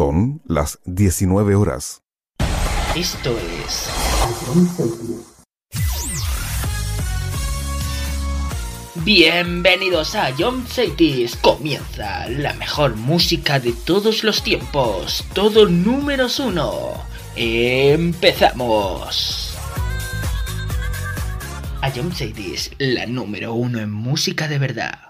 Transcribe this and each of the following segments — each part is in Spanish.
Son las 19 horas. Esto es... Bienvenidos a John Cities. Comienza la mejor música de todos los tiempos. Todo número uno. Empezamos. A John Cities, la número uno en música de verdad.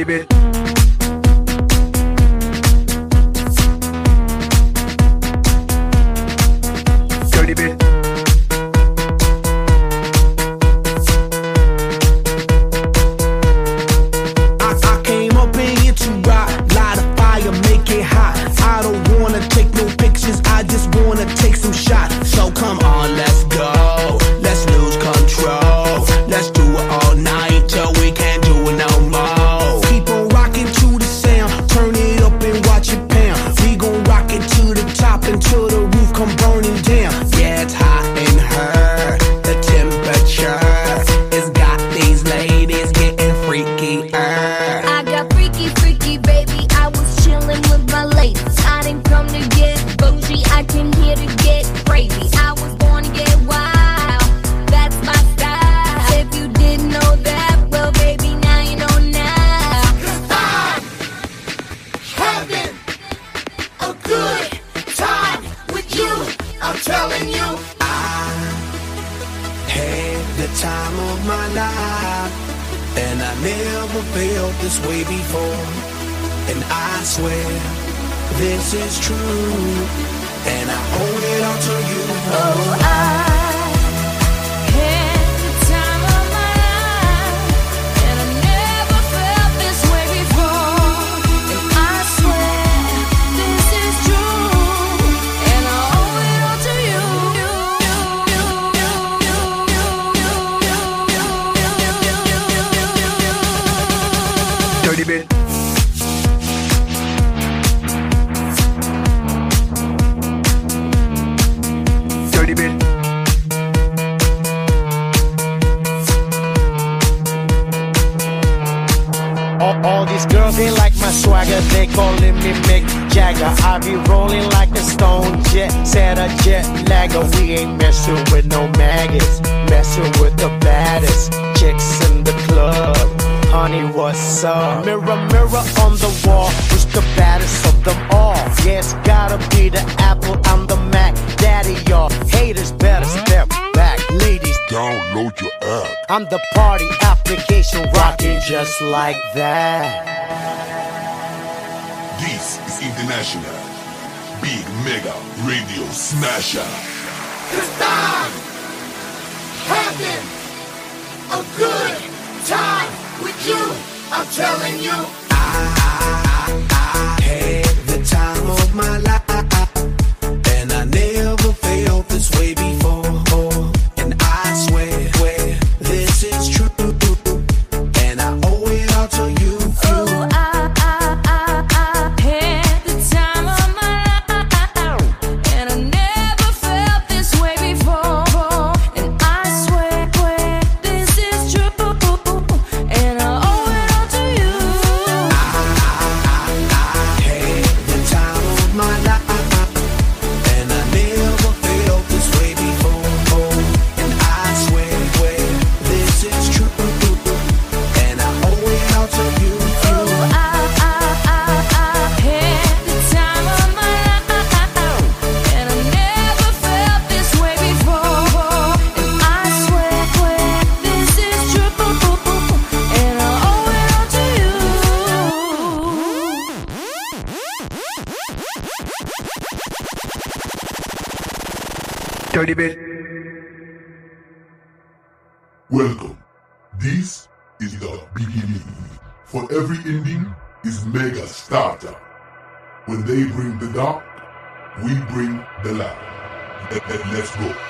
গরিবের like that. This is International Big Mega Radio Smasher. For every ending is mega starter. When they bring the dark, we bring the light. Let's go.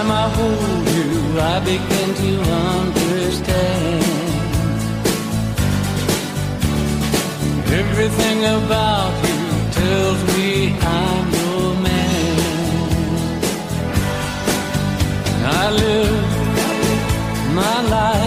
time I hold you, I begin to understand everything about you tells me I'm your man. I live my life.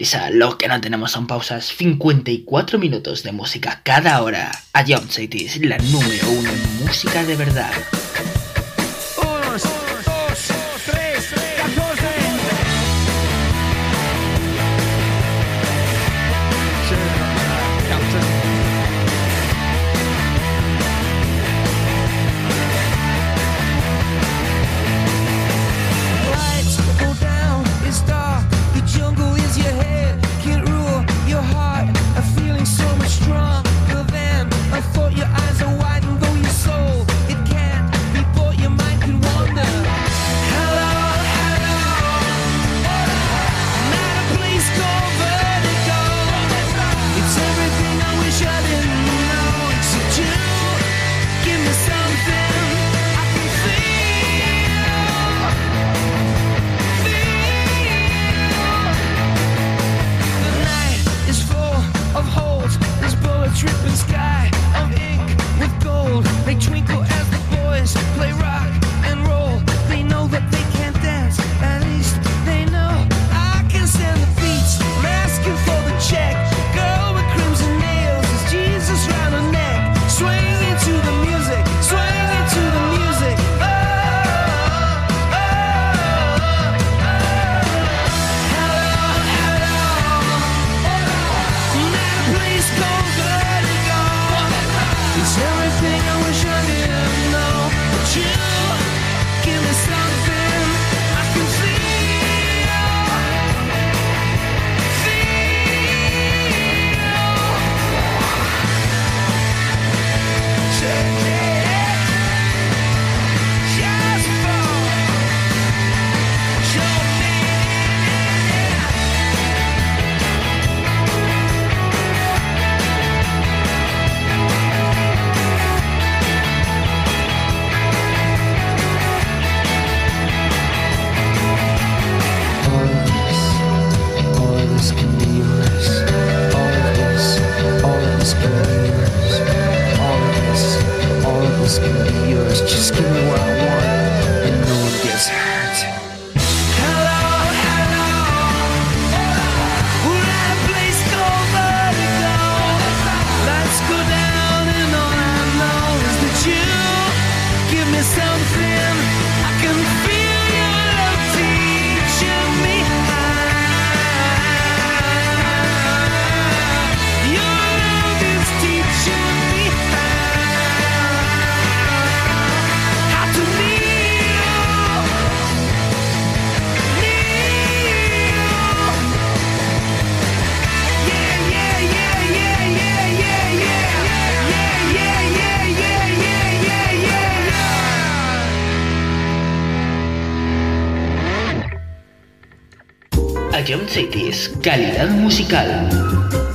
prisa, lo que no tenemos son pausas. 54 minutos de música cada hora. A John Cities, la número uno en música de verdad. Zion Cities, calidad musical.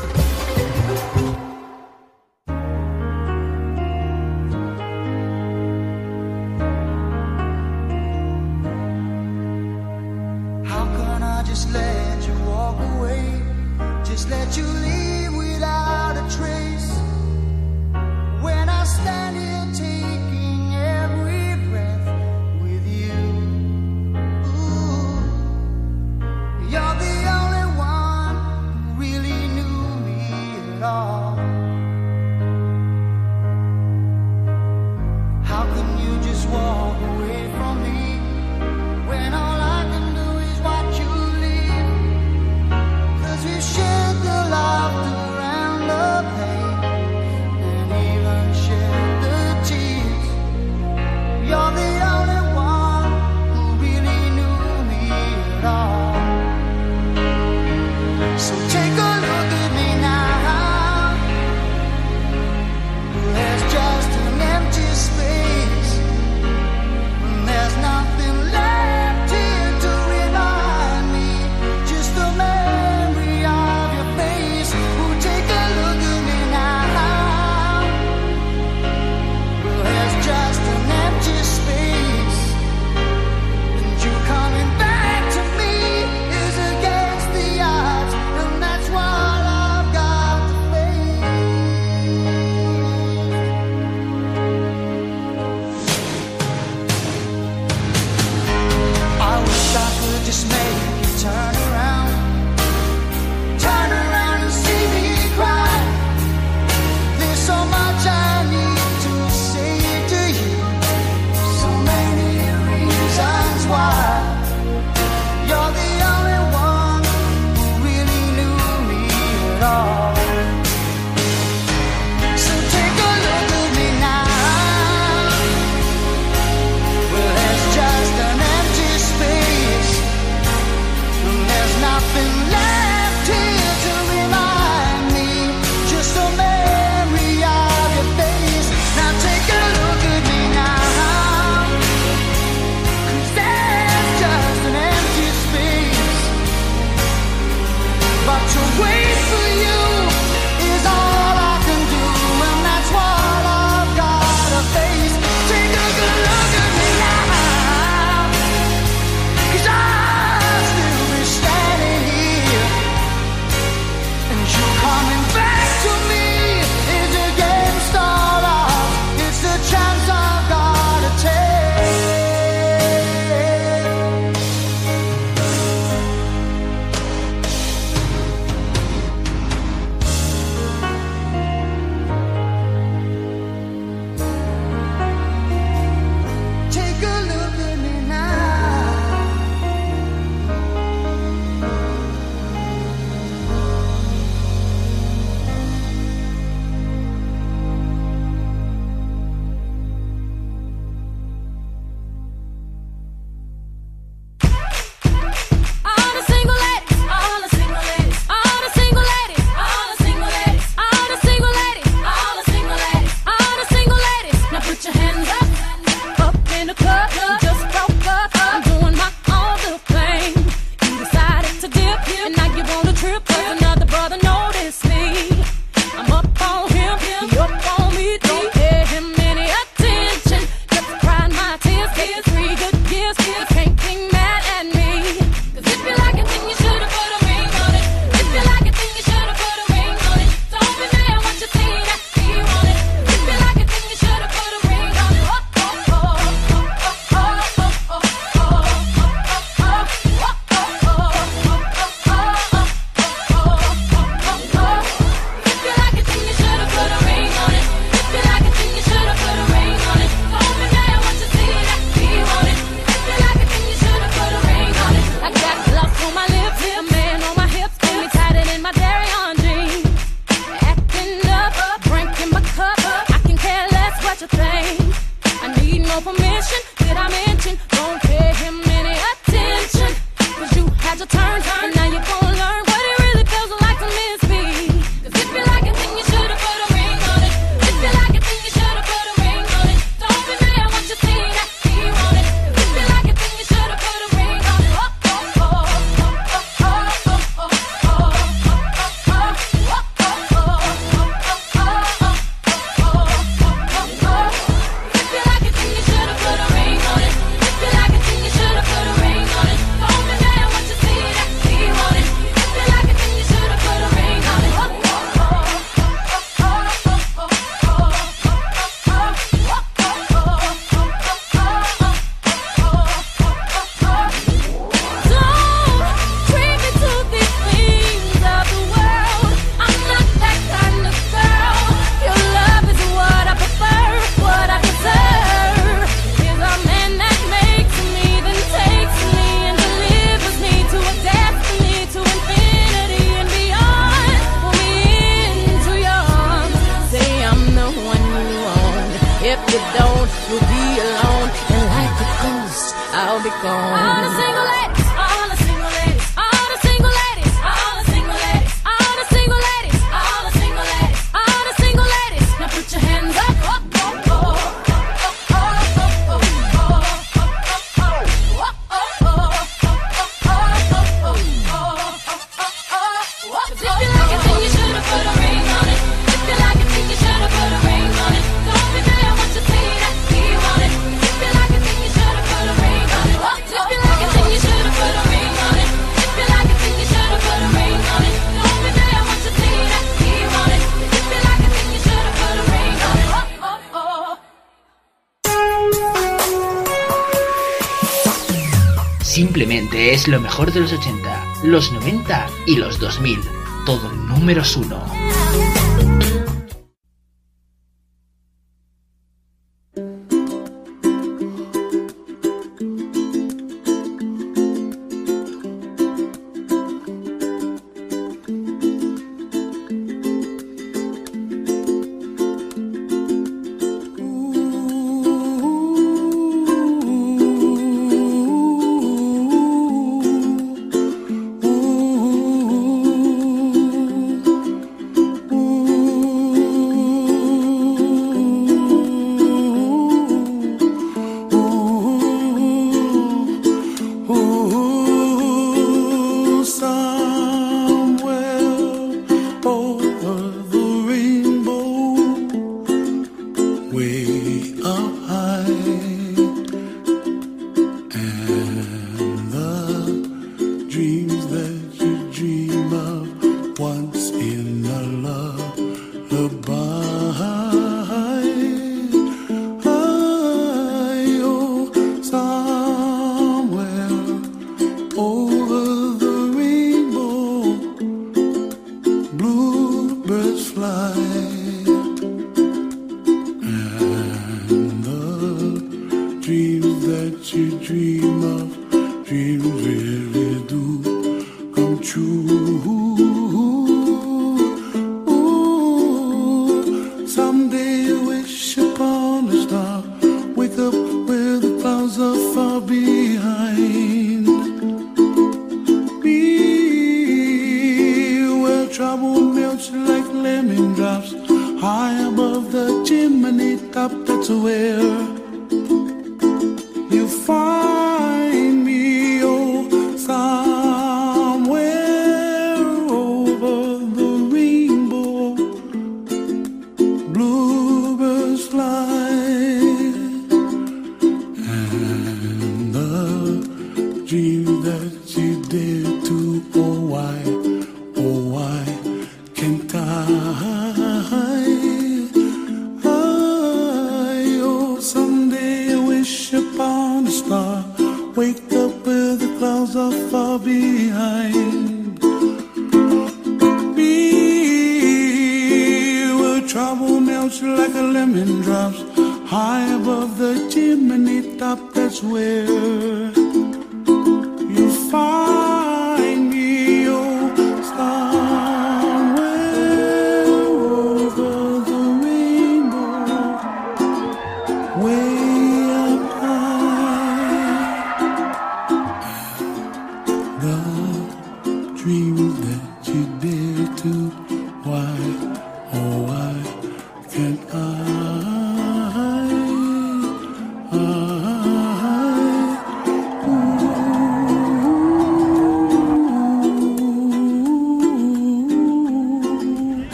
mejor de los 80, los 90 y los 2000. Todo números 1.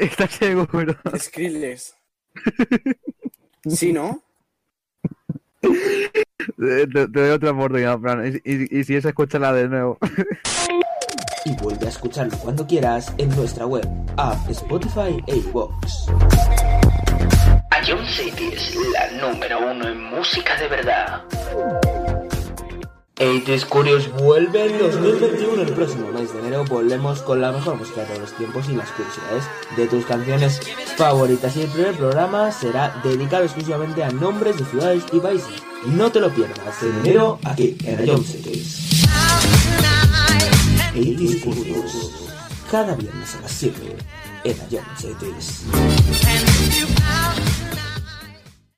¿Estás seguro? Skrillex. Sí, ¿no? Te, te doy otra oportunidad, Fran. Y, y- y si es, escúchala de nuevo. Y vuelve a escucharlo cuando quieras en nuestra web, app, Spotify e iVoox. Ion City es la número uno en música de verdad. 80's Curious vuelve en 2021. El próximo mes de enero volvemos con la mejor música de todos los tiempos y las curiosidades de tus canciones favoritas. Y el primer programa será dedicado exclusivamente a nombres de ciudades y países. No te lo pierdas. En enero, aquí en Rayon Cities. 80's Curious. Cada viernes a las 7 en Cities.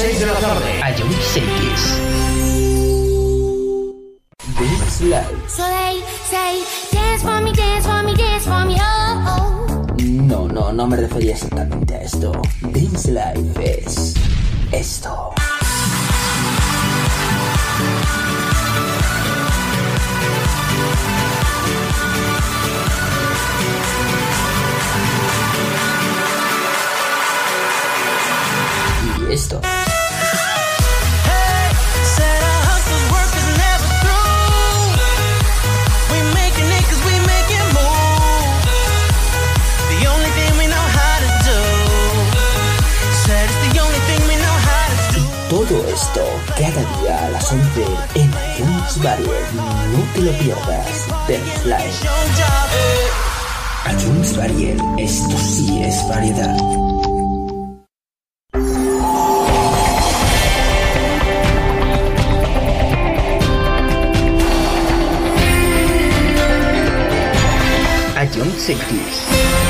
6 de la tarde. Ion Cities. Dance Live. So they say, dance for me, dance for me, dance for me, oh, oh. No, no, no me refería exactamente a esto. Dance Life es esto. Y esto. Esto cada día a las 11 en Jones Barrier. No te lo pierdas. Dance Live. Your job. A Jones Barrier, esto sí es variedad. Ion Cities.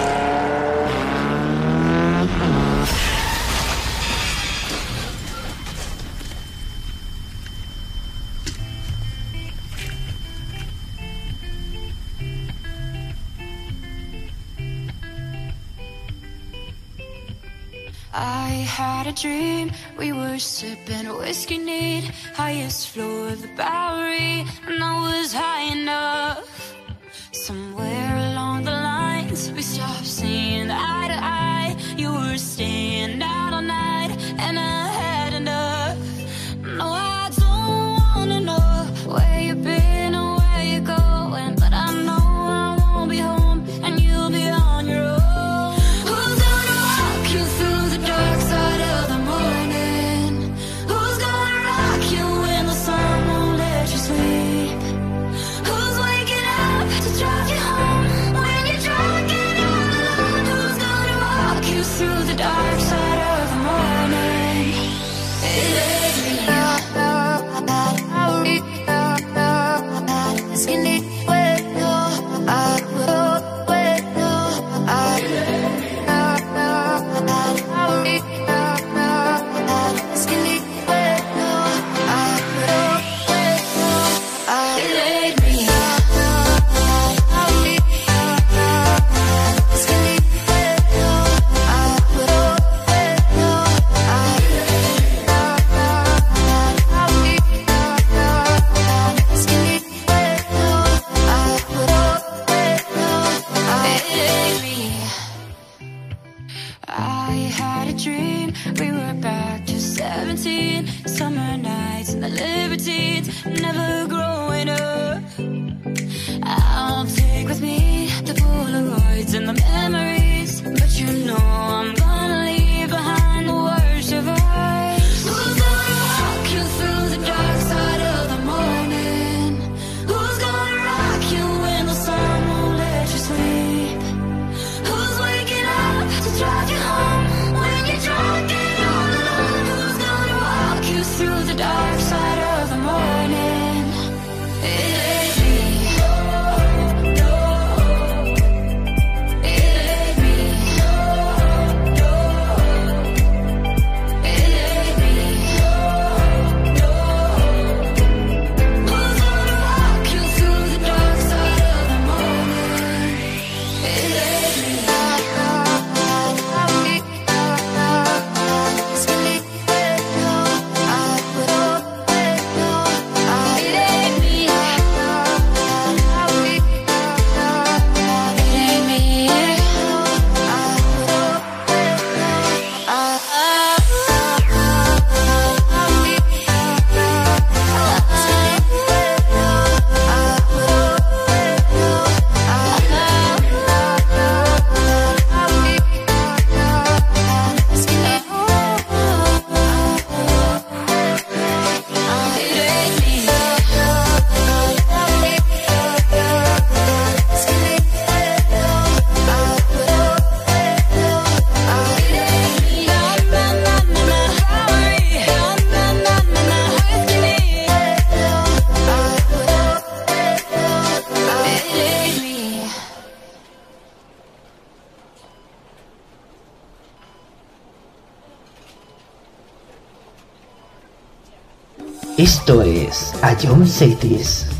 A dream. We were sipping whiskey neat, highest floor of the Bowery, and I was high enough. Somewhere along the lines, we stopped seeing eye to eye. You were staying out Esto es Ion Cities.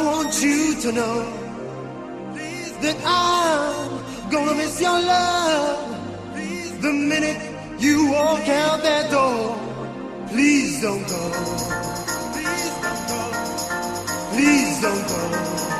I want you to know please, that I'm gonna miss your love the minute you walk out that door. Please don't go. Please don't go. Please don't go.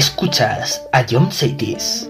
Escuchas a John Saitis.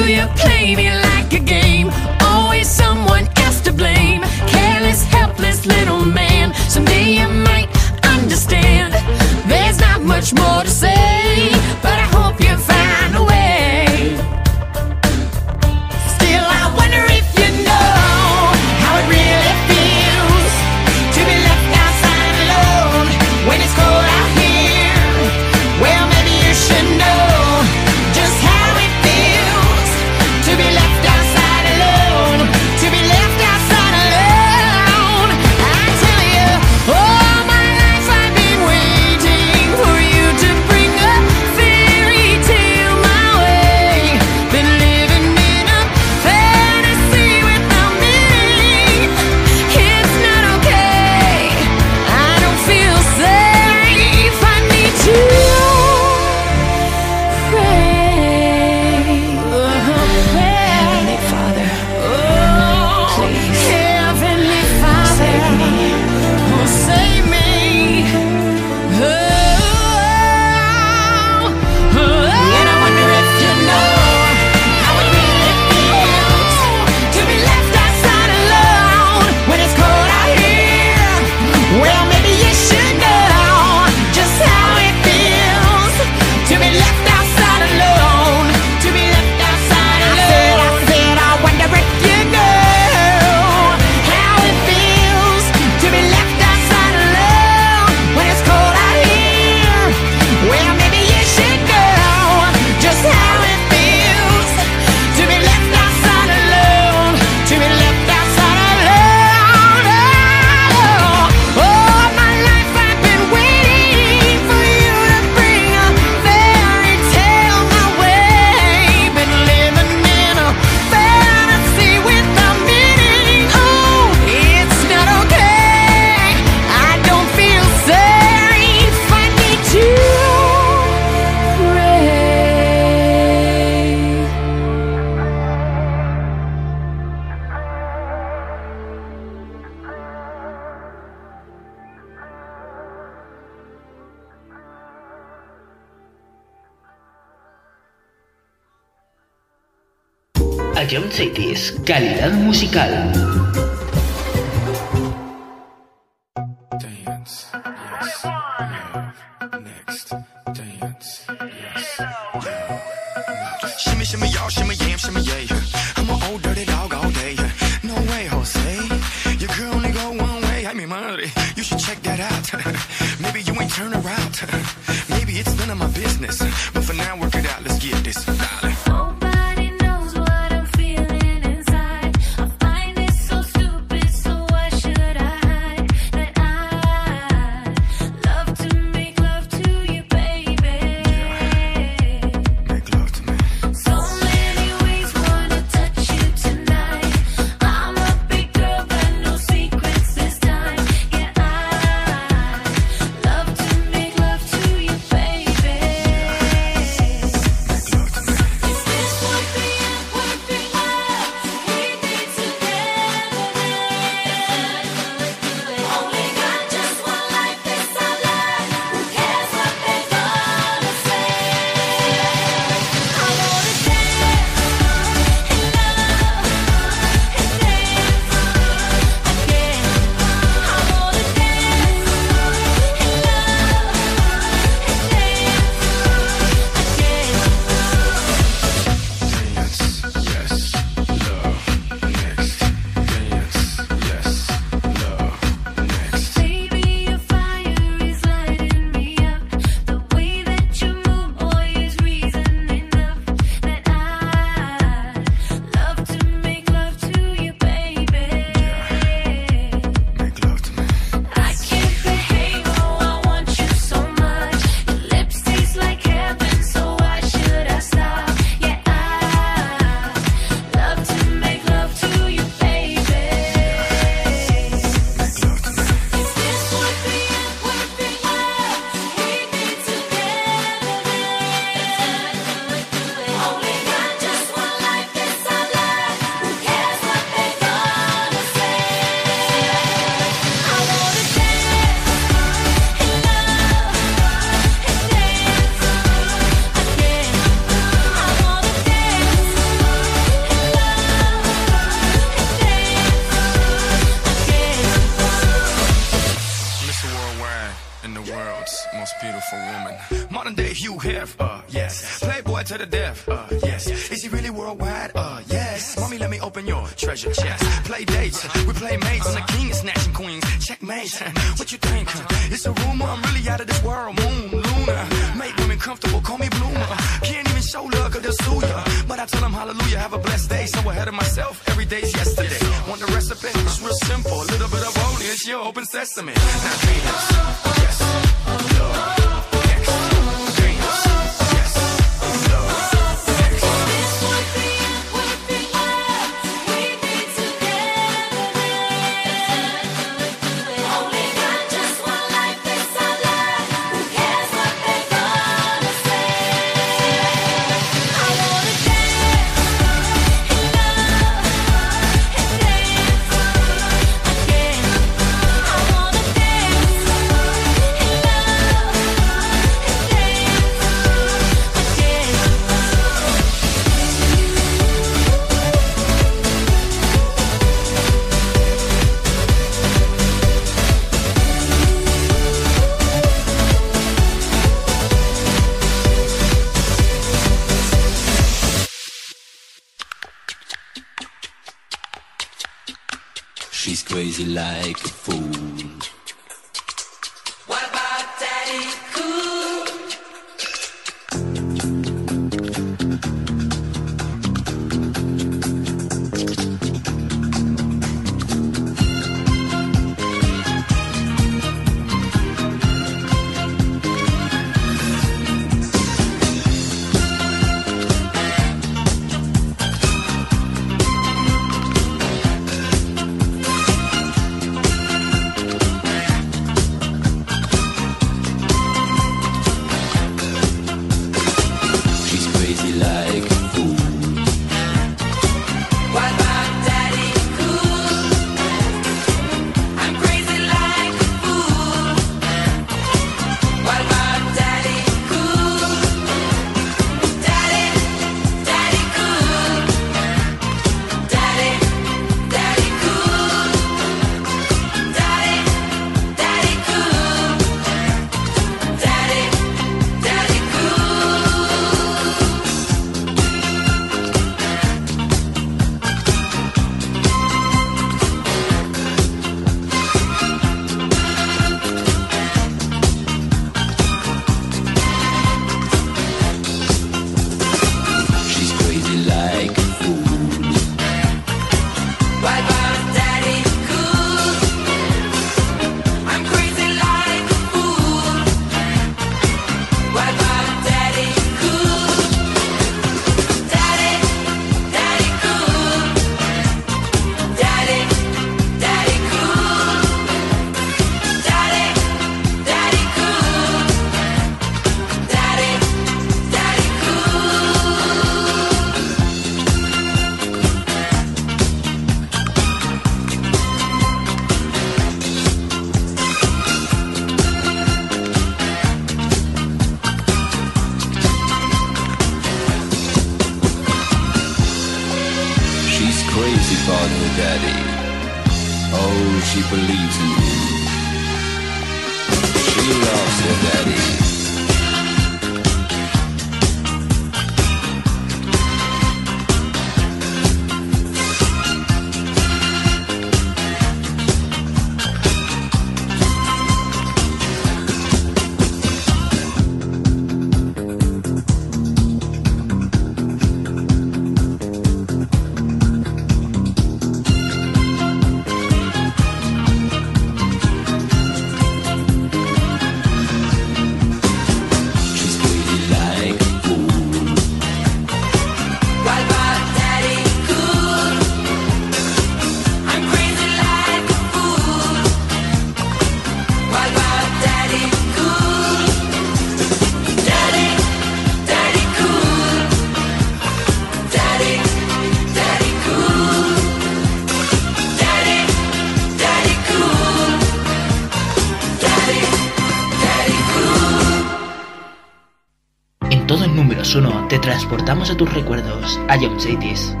transportamos a tus recuerdos, a Young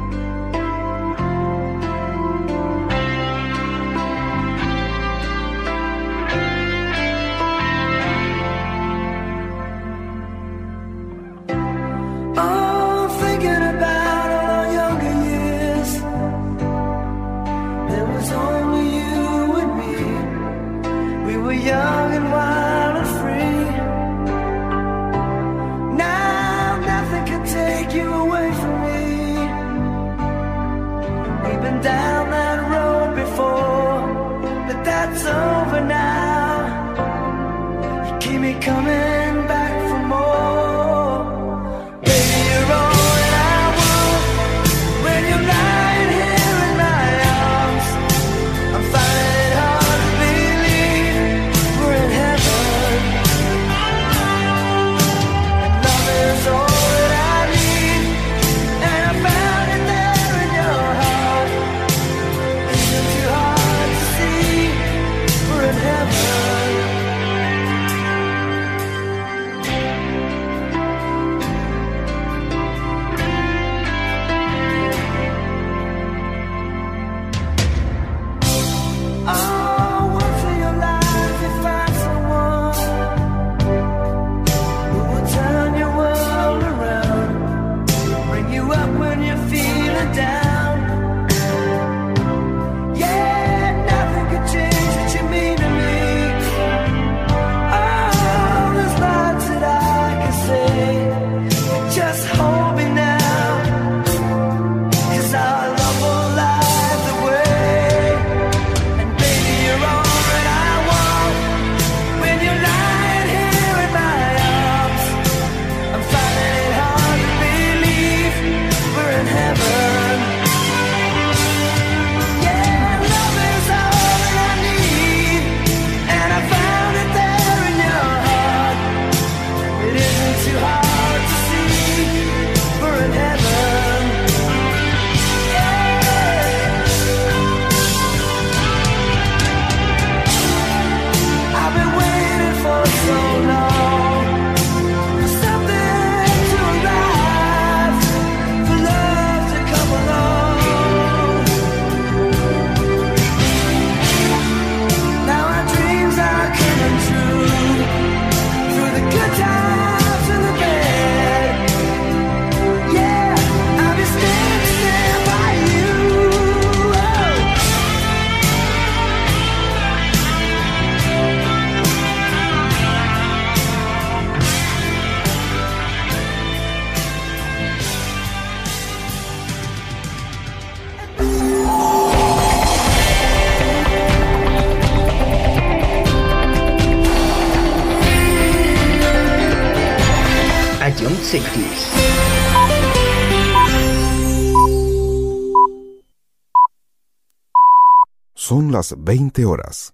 20 horas.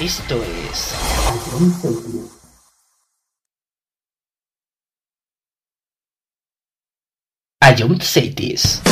Esto es... Ayunt Cities.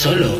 Solo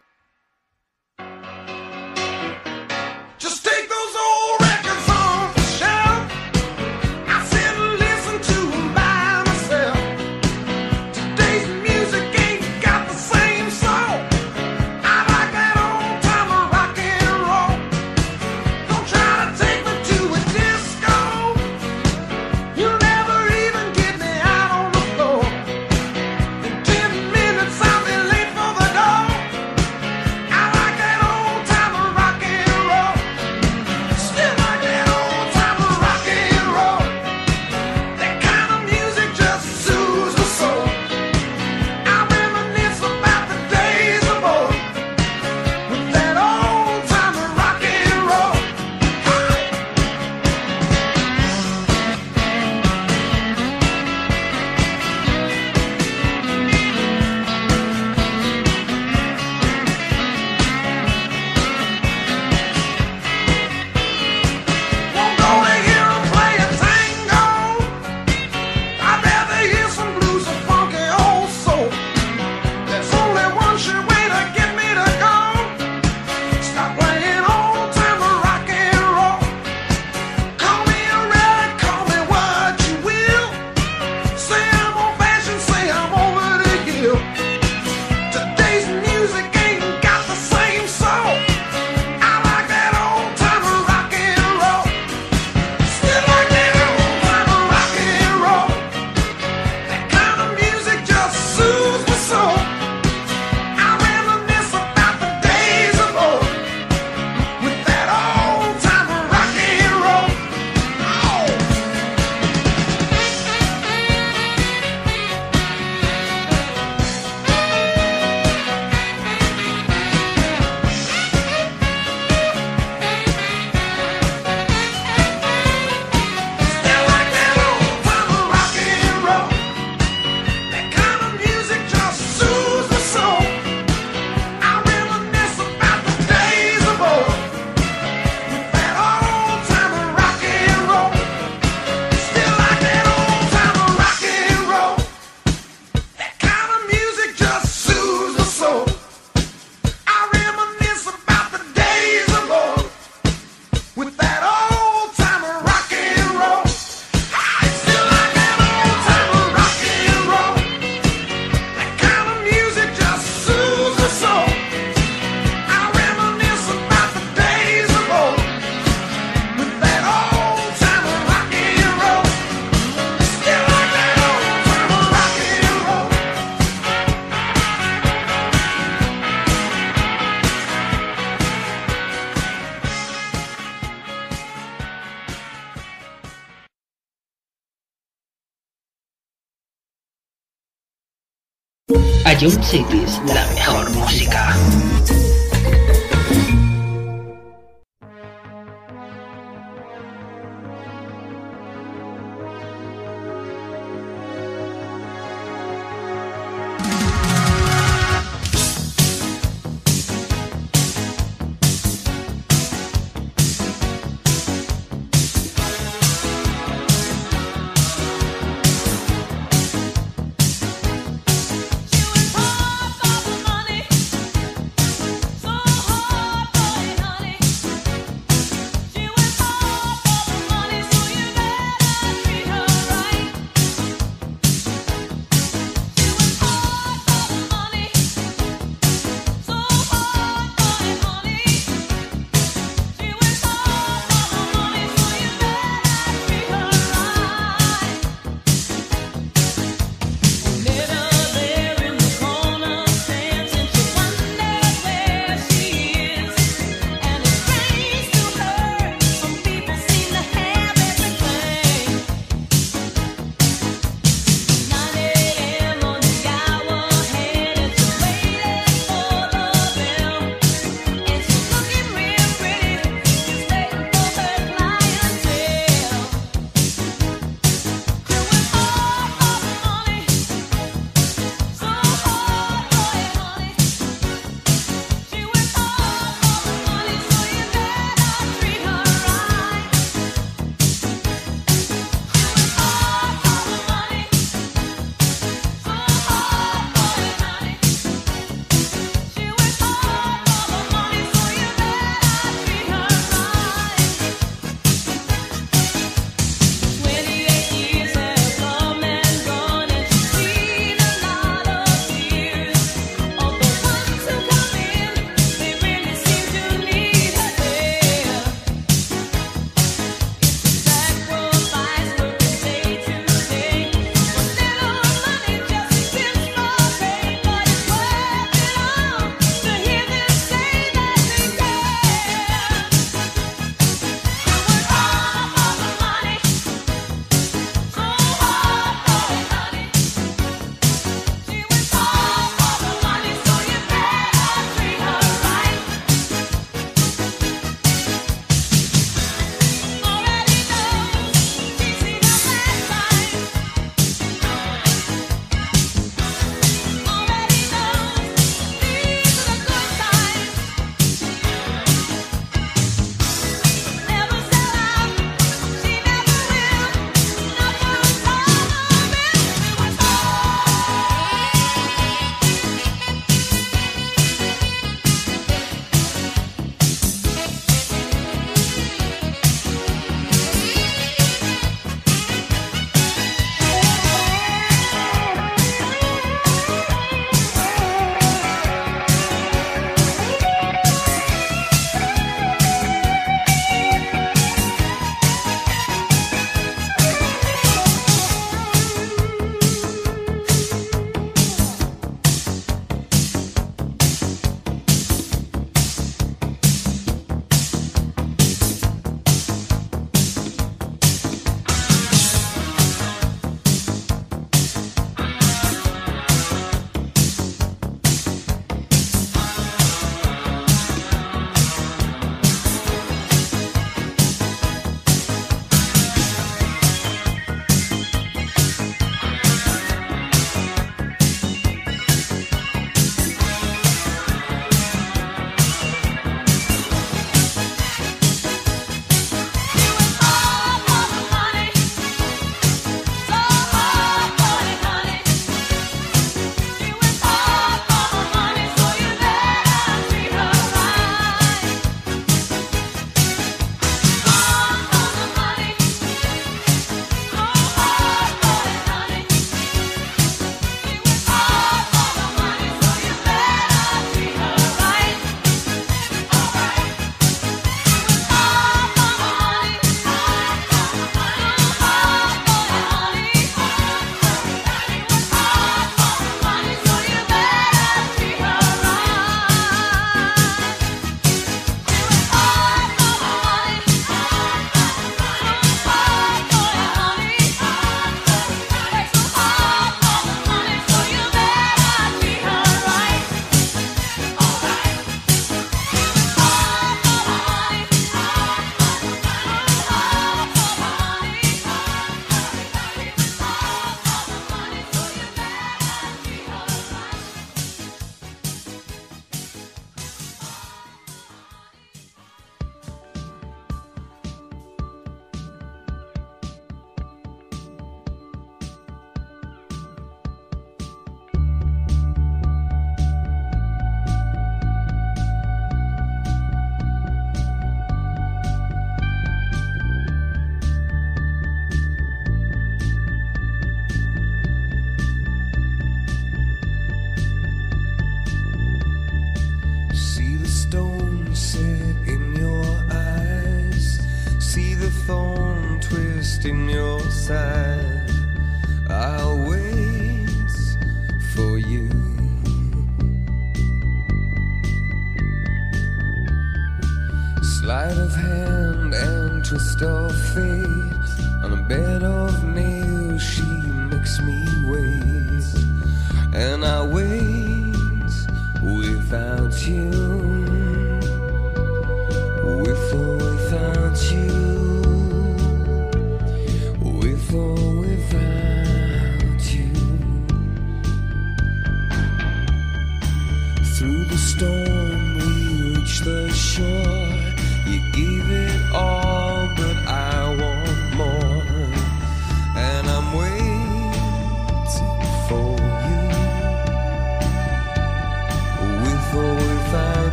Radio Cities, la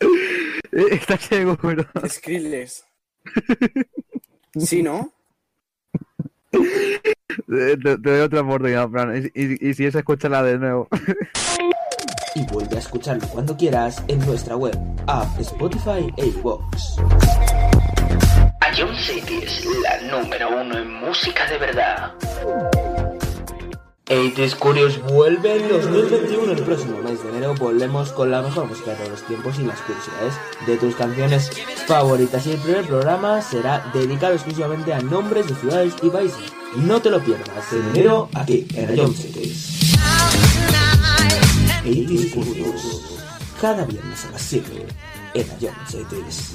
Eh, está ciego, pero. Skrillex. ¿Sí, no? Eh, te, doy otra oportunidad, Fran. Y, y, si es, escúchala de nuevo. y vuelve a escucharlo cuando quieras en nuestra web, app, Spotify e iVoox. Ion City es la número uno en música de verdad. 80s Curious vuelve en 2021. El próximo mes de enero volvemos con la mejor música de los tiempos y las curiosidades de tus canciones favoritas. Y el primer programa será dedicado exclusivamente a nombres de ciudades y países. No te lo pierdas en enero aquí en Cities. 80s Curious. Cada viernes a las 7 en Cities.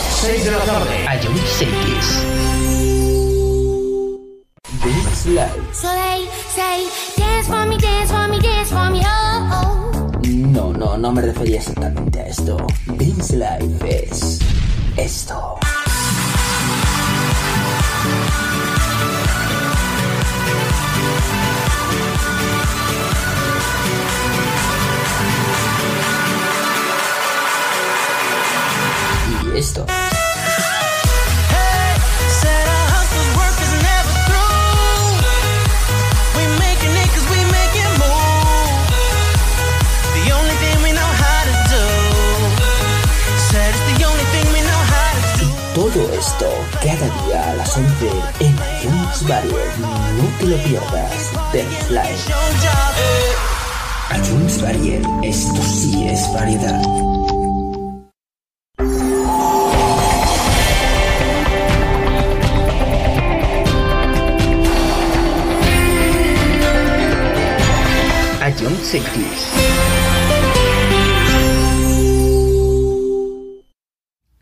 6 de la tarde. Ion Cities. This Live. So they say, dance for me, dance for me, dance for me, oh, oh. No, no, no me refería exactamente a esto. Vince Life es esto. Y esto. Todo esto cada día a las 11 en iTunes Barrier. No te lo pierdas. Dance Live. iTunes Barrier. Esto sí es variedad. Ion Cities.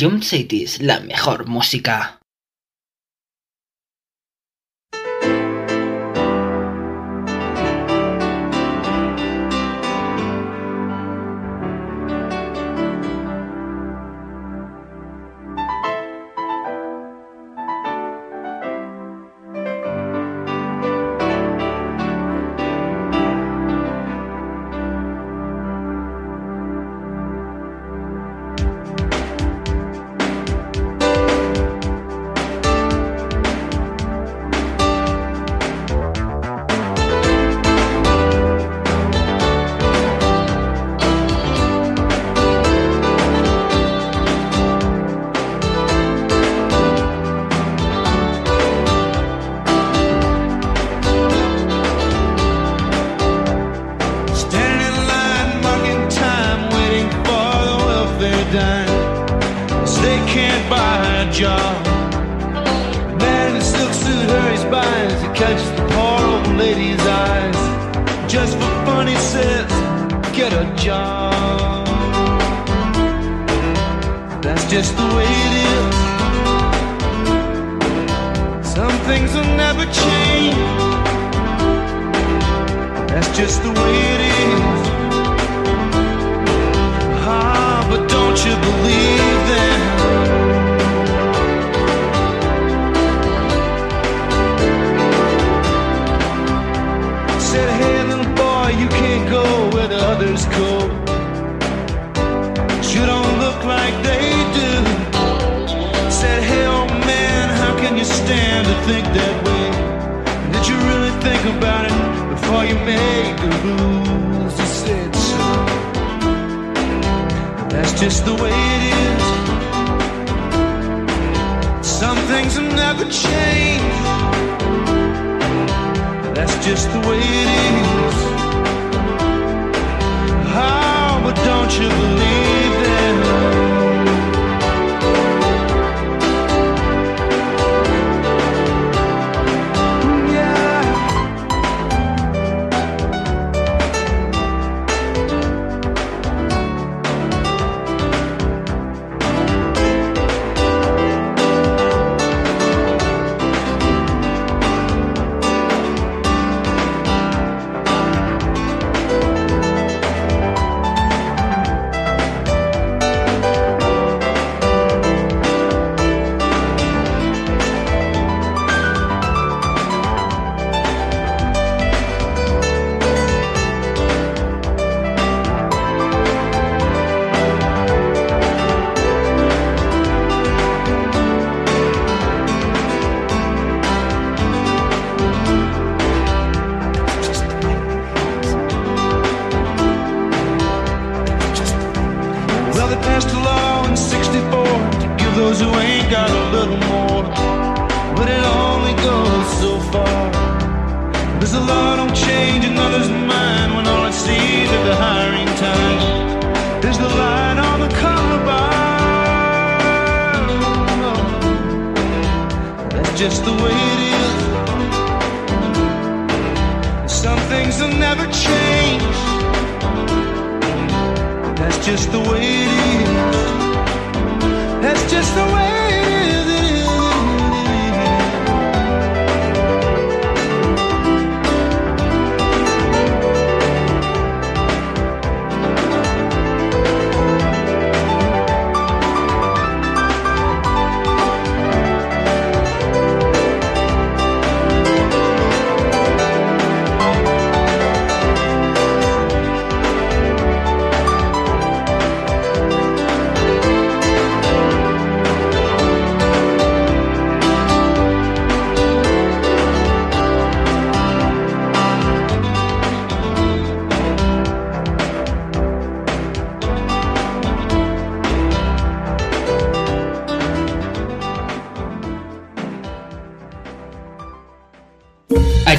Ion Cities, la mejor música.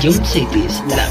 Ion Cities, la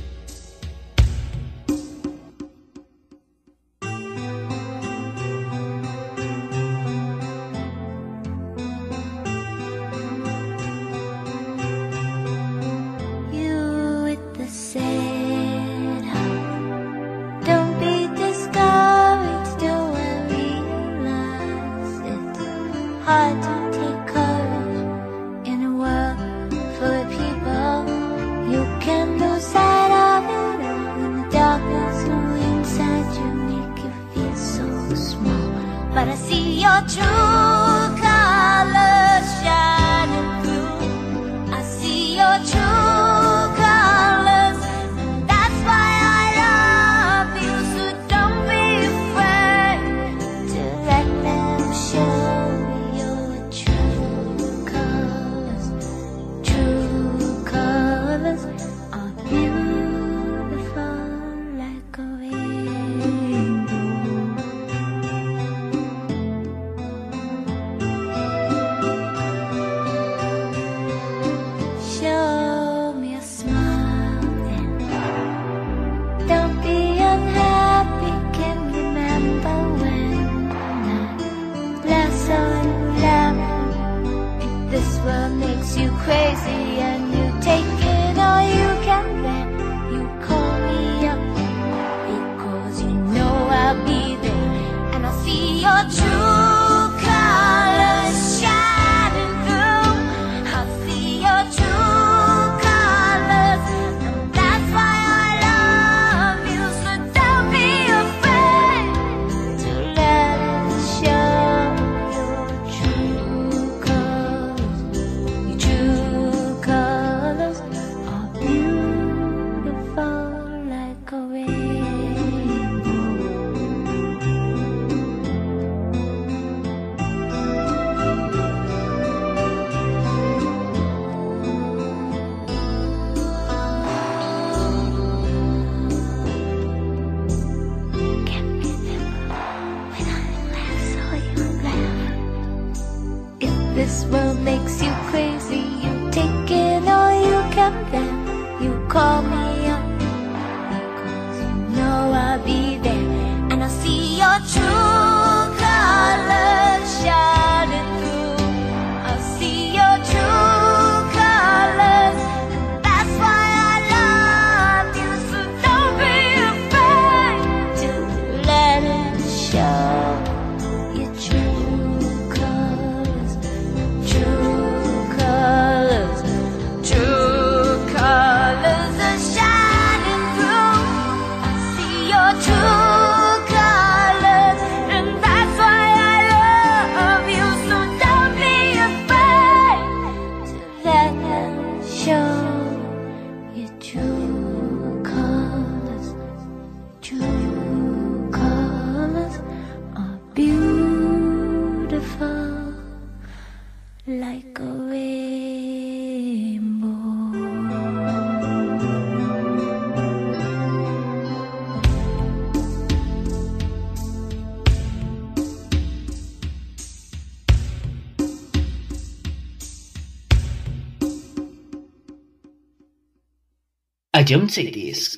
Jump Cities.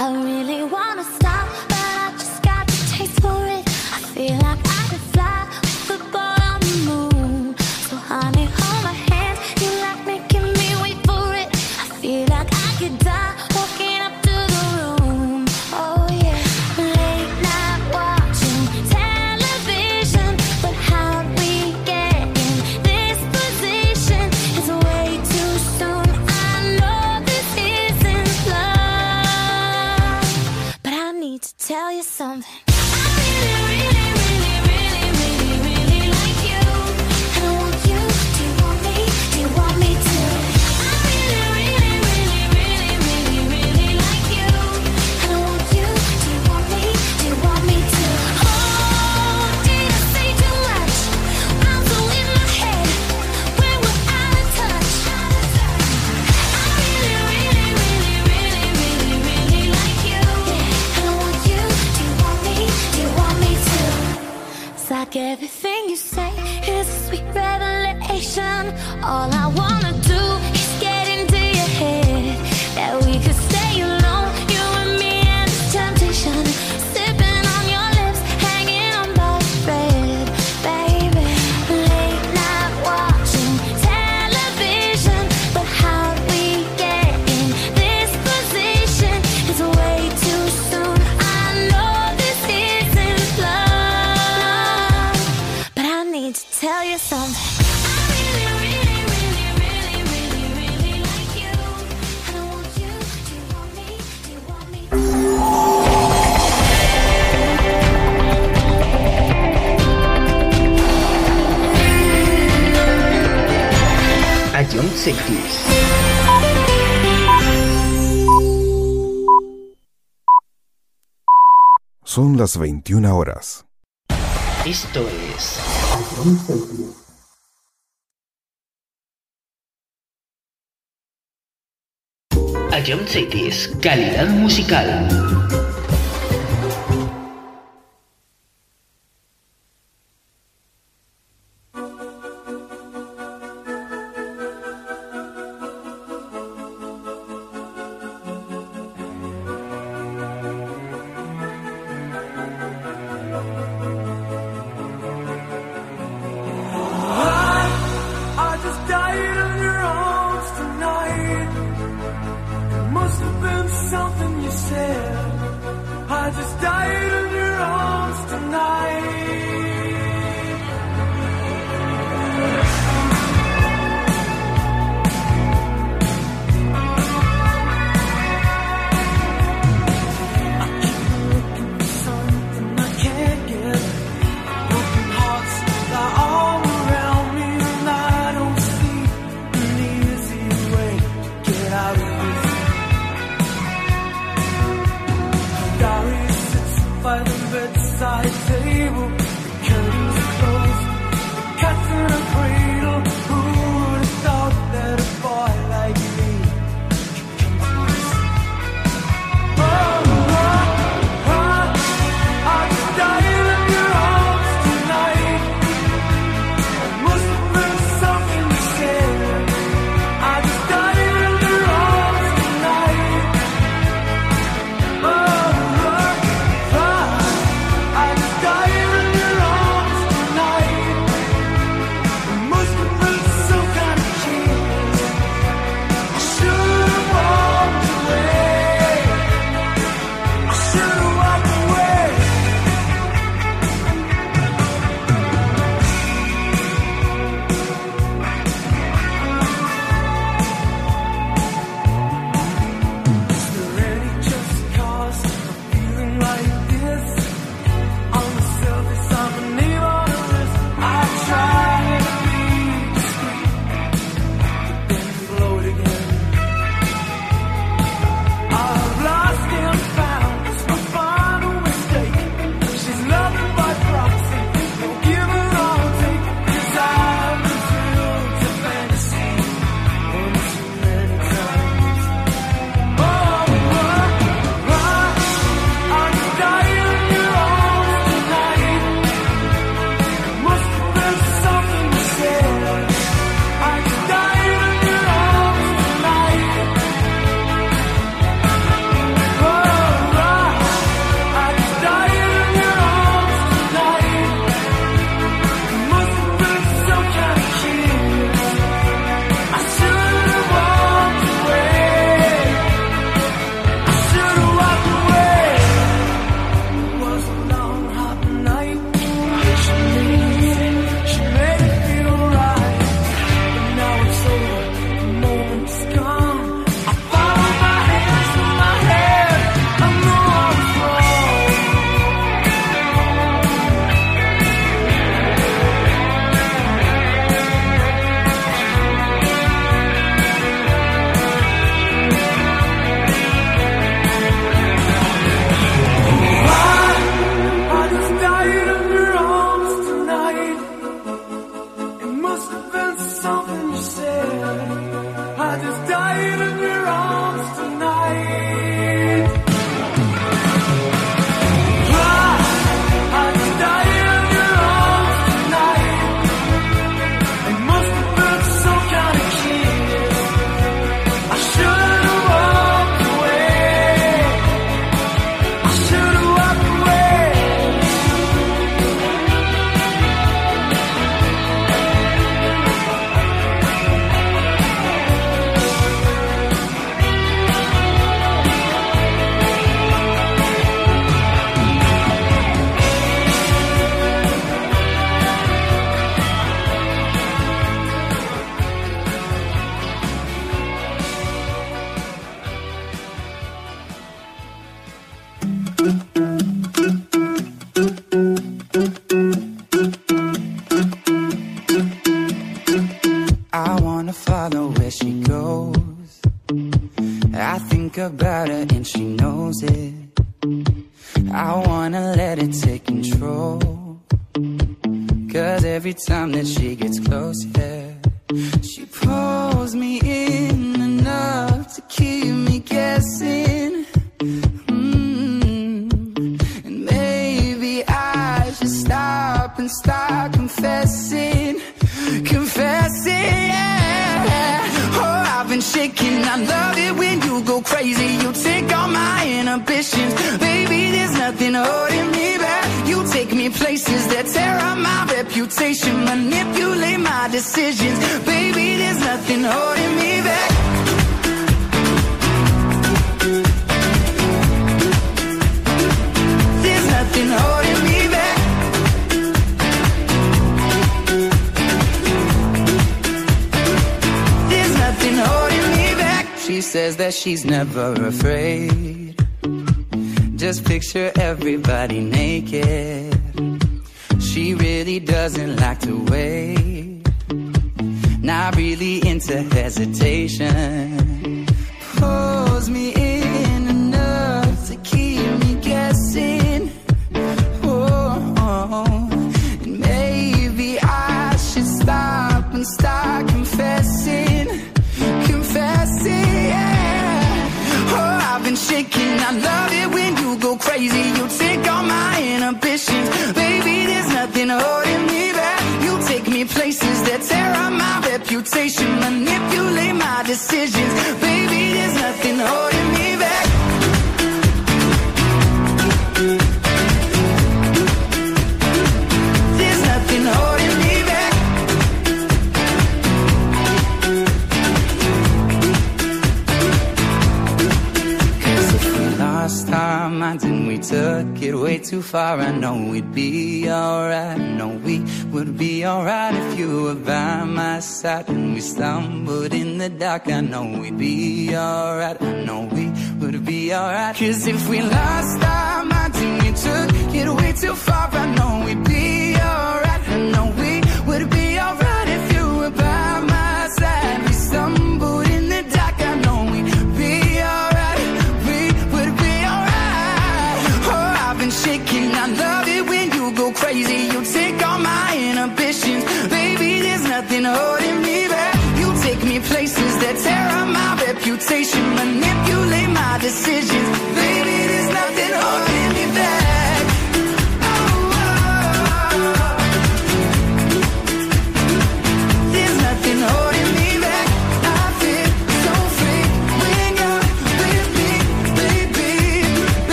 I really wanna stop, but I just got the taste for it. I feel like las 21 horas. Esto es... Ion Cities, calidad musical. Never afraid.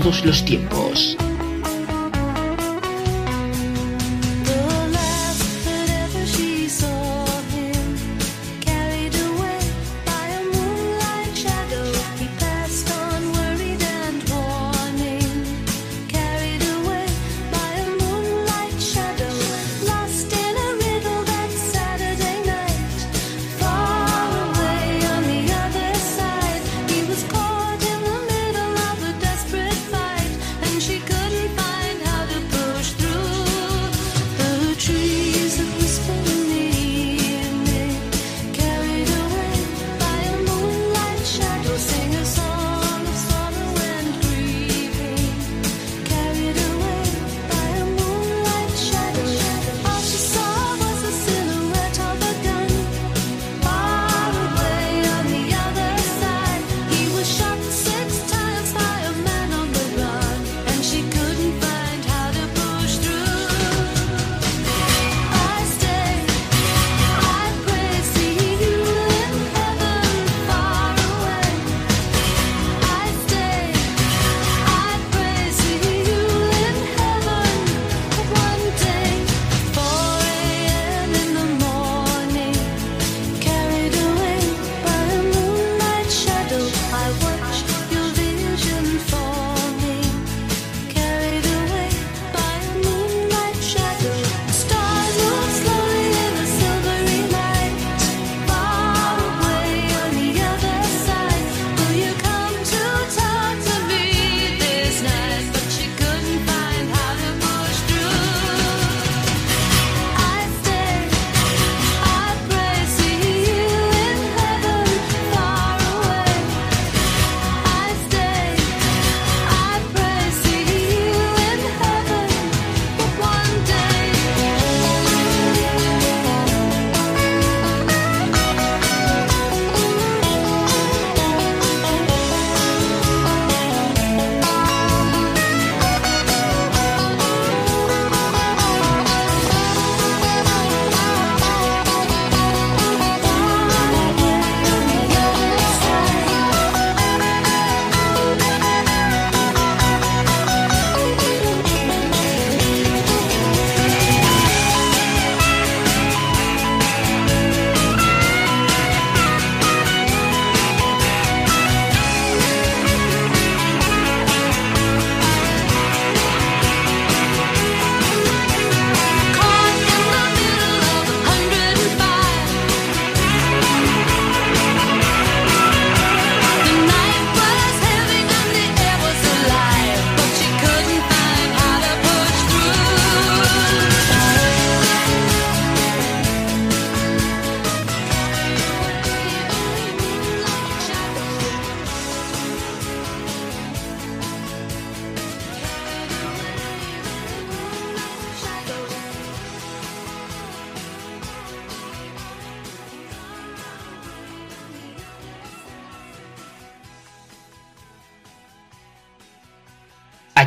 Todos los tiempos.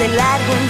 de largo en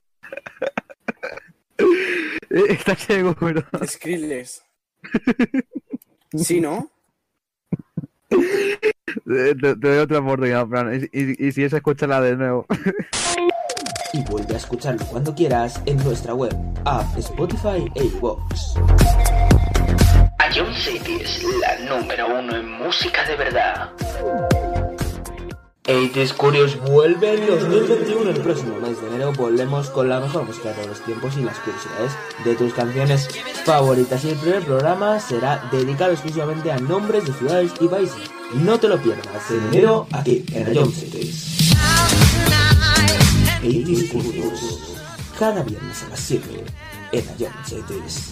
¿Estás seguro? Skrillex. ¿Sí, no? Te, te- te doy otra oportunidad, Fran. Y, y- y si es, escúchala de nuevo. y vuelve a escucharlo cuando quieras en nuestra web, app, Spotify e iVoox. Ion City es la número uno en música de verdad. 80s Curious vuelve en 2021. El próximo mes de enero volvemos con la mejor música de todos los tiempos y las curiosidades de tus canciones favoritas. Y el primer programa será dedicado exclusivamente a nombres de ciudades y países. No te lo pierdas en enero aquí en Ion Cities. 80s Curious. Cada viernes a las 7 en Ion Cities.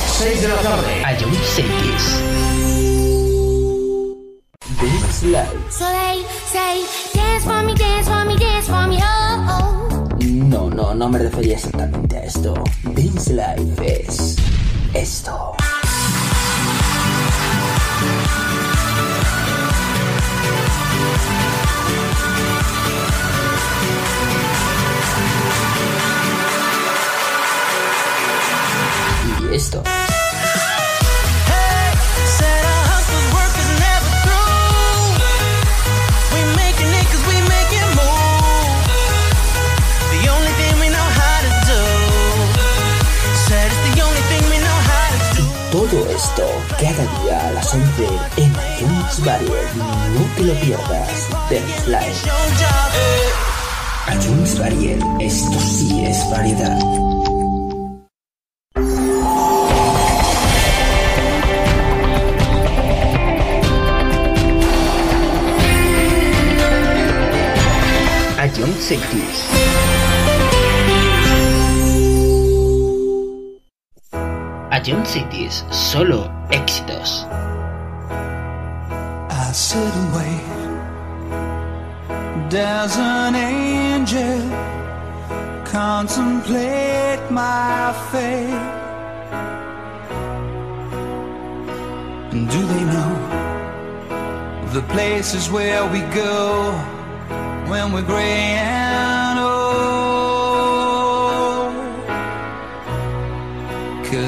6 de la tarde. Ion Cities. This Life. So they say, dance for me, dance for me, dance for me, oh, oh. No, no, no me refería exactamente a esto. Dance Life es esto. Y esto. Todo esto cada día a las 11 en iTunes Varied. No te lo pierdas. Job. iTunes Varied. Esto sí es variedad. Ion Cities. Ion Cities, solo éxitos. I sit and. Does an angel contemplate my fate? And do they know the places where we go when we're gray and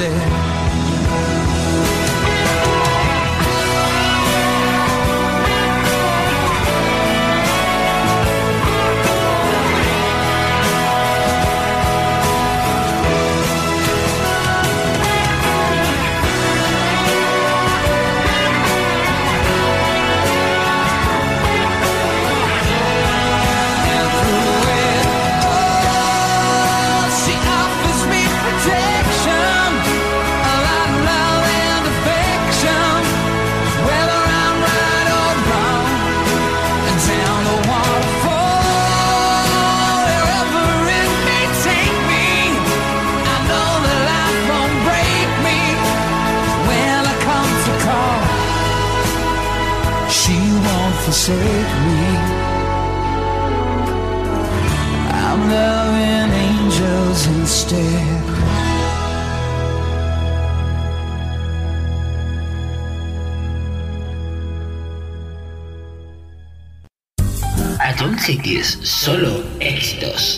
instead. Cities, solo éxitos.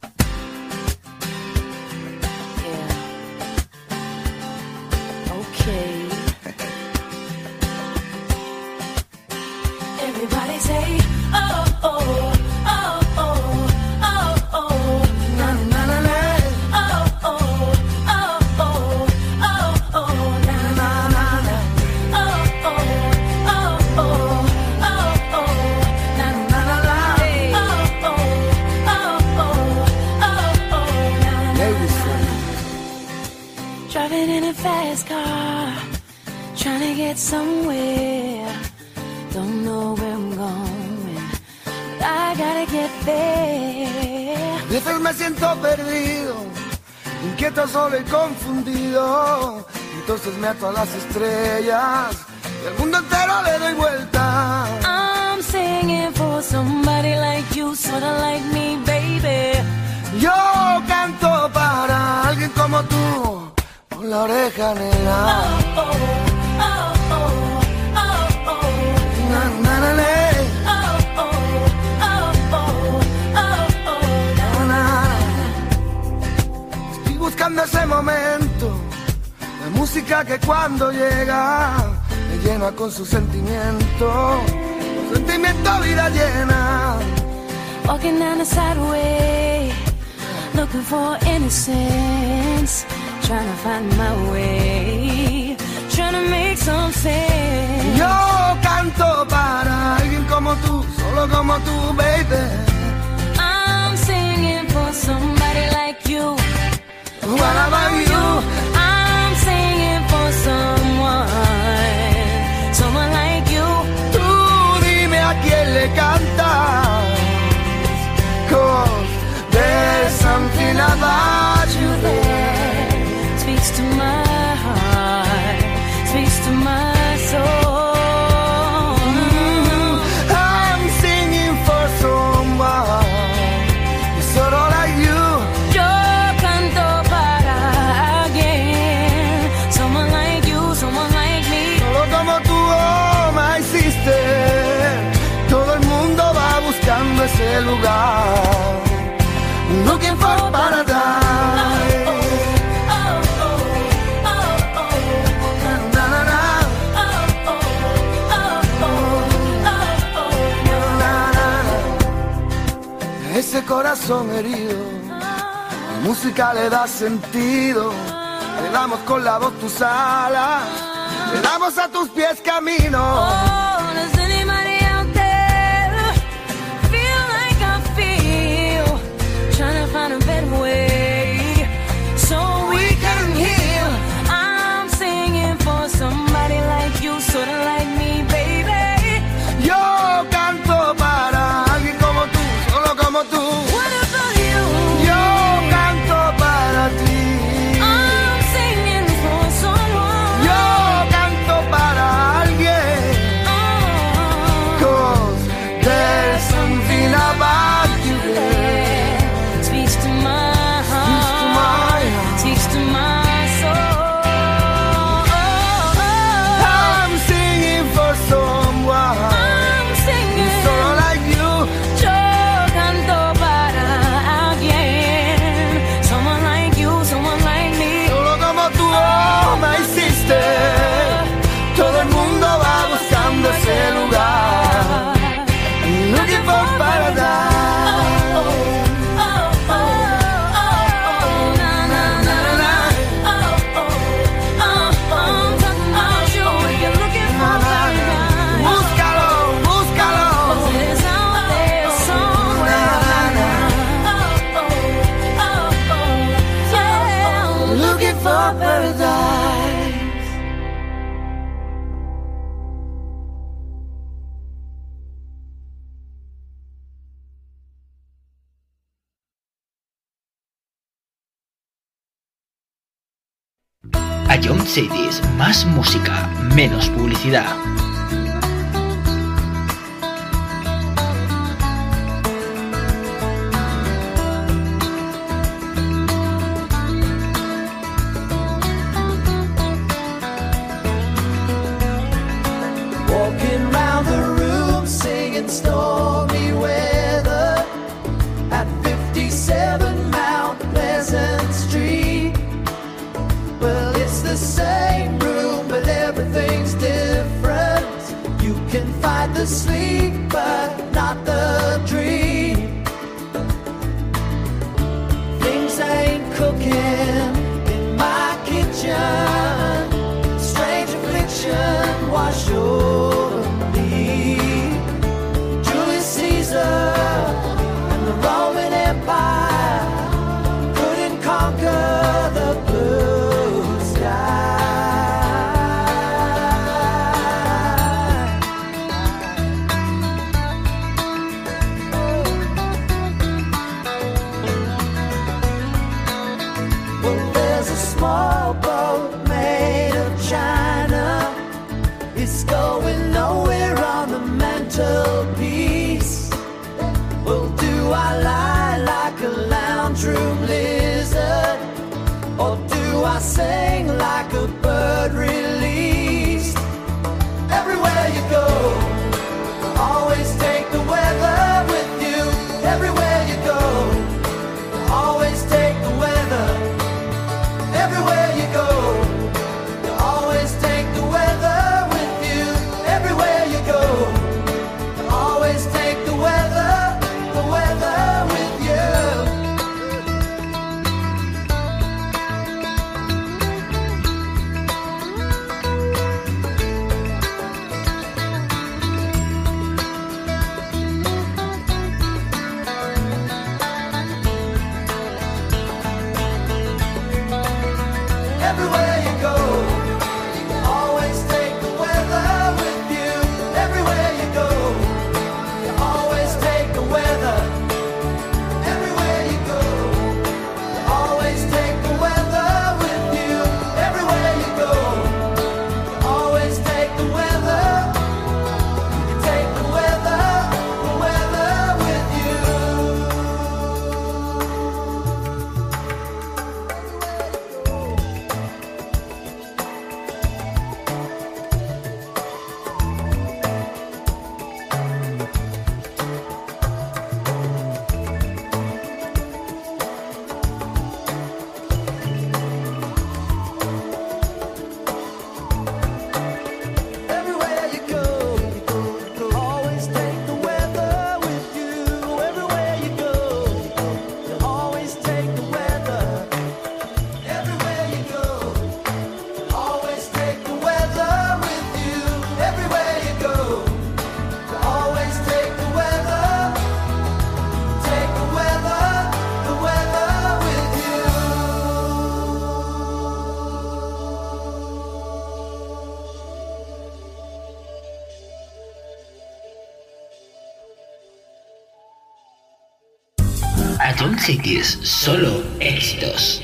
Cities, solo éxitos.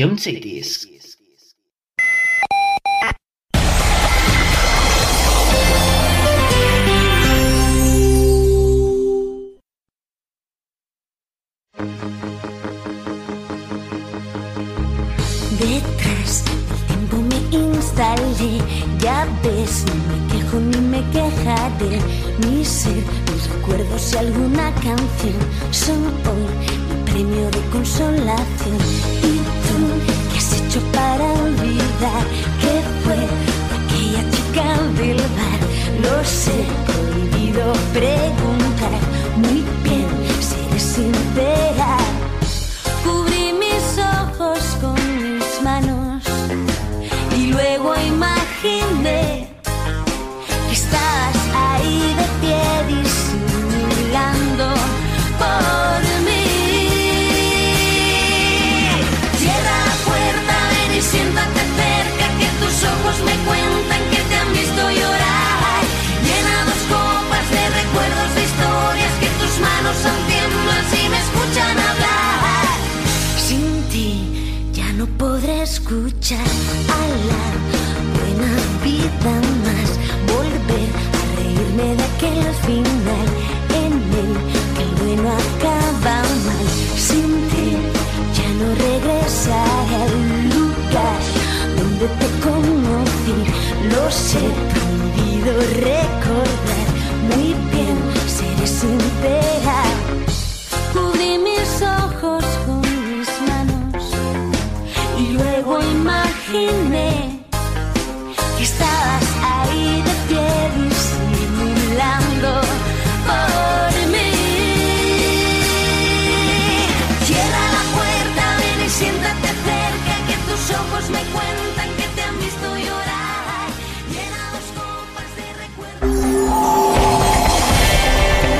a John Cities.